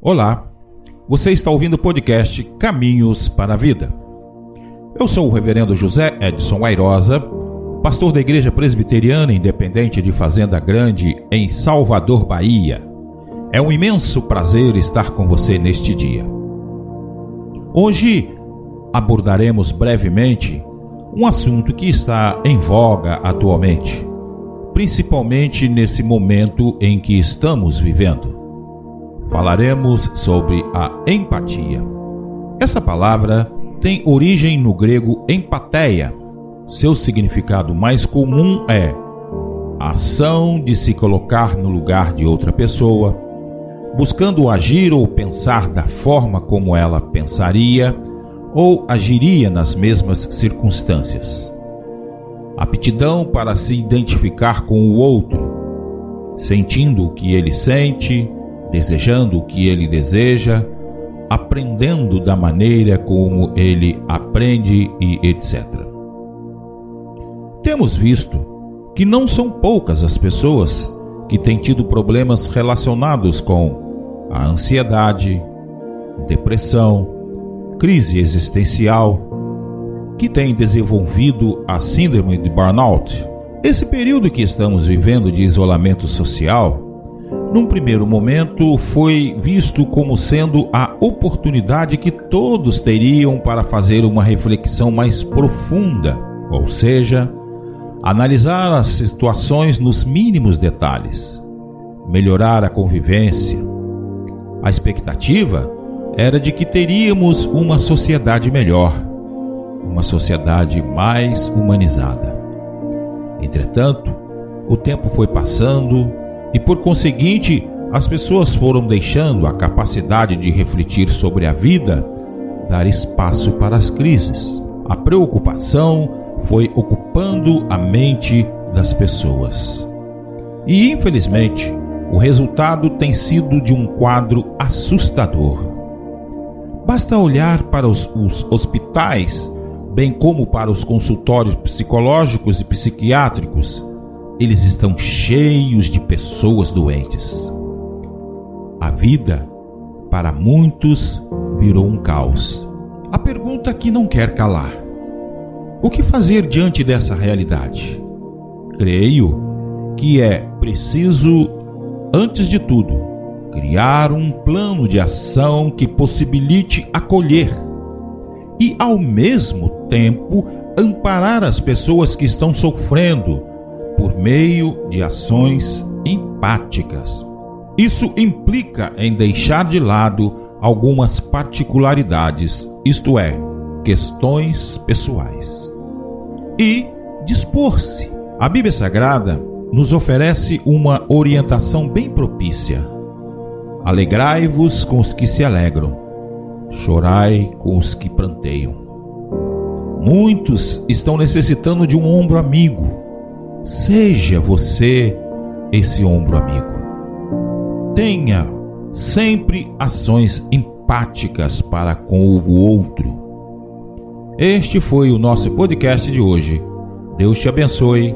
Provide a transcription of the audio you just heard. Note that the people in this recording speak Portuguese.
Olá, você está ouvindo o podcast Caminhos para a Vida. Eu sou o Reverendo José Edson Airosa, pastor da Igreja Presbiteriana Independente de Fazenda Grande, em Salvador, Bahia. É um imenso prazer estar com você neste dia. Hoje abordaremos brevemente um assunto que está em voga atualmente, principalmente nesse momento em que estamos vivendo falaremos sobre a empatia. Essa palavra tem origem no grego empateia. Seu significado mais comum é a ação de se colocar no lugar de outra pessoa, buscando agir ou pensar da forma como ela pensaria ou agiria nas mesmas circunstâncias. Aptidão para se identificar com o outro, sentindo o que ele sente, desejando o que ele deseja, aprendendo da maneira como ele aprende e etc. Temos visto que não são poucas as pessoas que têm tido problemas relacionados com a ansiedade, depressão, crise existencial, que têm desenvolvido a síndrome de burnout. Esse período que estamos vivendo de isolamento social num primeiro momento, foi visto como sendo a oportunidade que todos teriam para fazer uma reflexão mais profunda, ou seja, analisar as situações nos mínimos detalhes, melhorar a convivência. A expectativa era de que teríamos uma sociedade melhor, uma sociedade mais humanizada. Entretanto, o tempo foi passando e por conseguinte as pessoas foram deixando a capacidade de refletir sobre a vida dar espaço para as crises. A preocupação foi ocupando a mente das pessoas. E infelizmente, o resultado tem sido de um quadro assustador. Basta olhar para os, os hospitais, bem como para os consultórios psicológicos e psiquiátricos eles estão cheios de pessoas doentes. A vida, para muitos, virou um caos. A pergunta que não quer calar: o que fazer diante dessa realidade? Creio que é preciso, antes de tudo, criar um plano de ação que possibilite acolher e, ao mesmo tempo, amparar as pessoas que estão sofrendo por meio de ações empáticas. Isso implica em deixar de lado algumas particularidades, isto é, questões pessoais. E dispor-se. A Bíblia Sagrada nos oferece uma orientação bem propícia. Alegrai-vos com os que se alegram, chorai com os que pranteiam. Muitos estão necessitando de um ombro amigo Seja você esse ombro amigo. Tenha sempre ações empáticas para com o outro. Este foi o nosso podcast de hoje. Deus te abençoe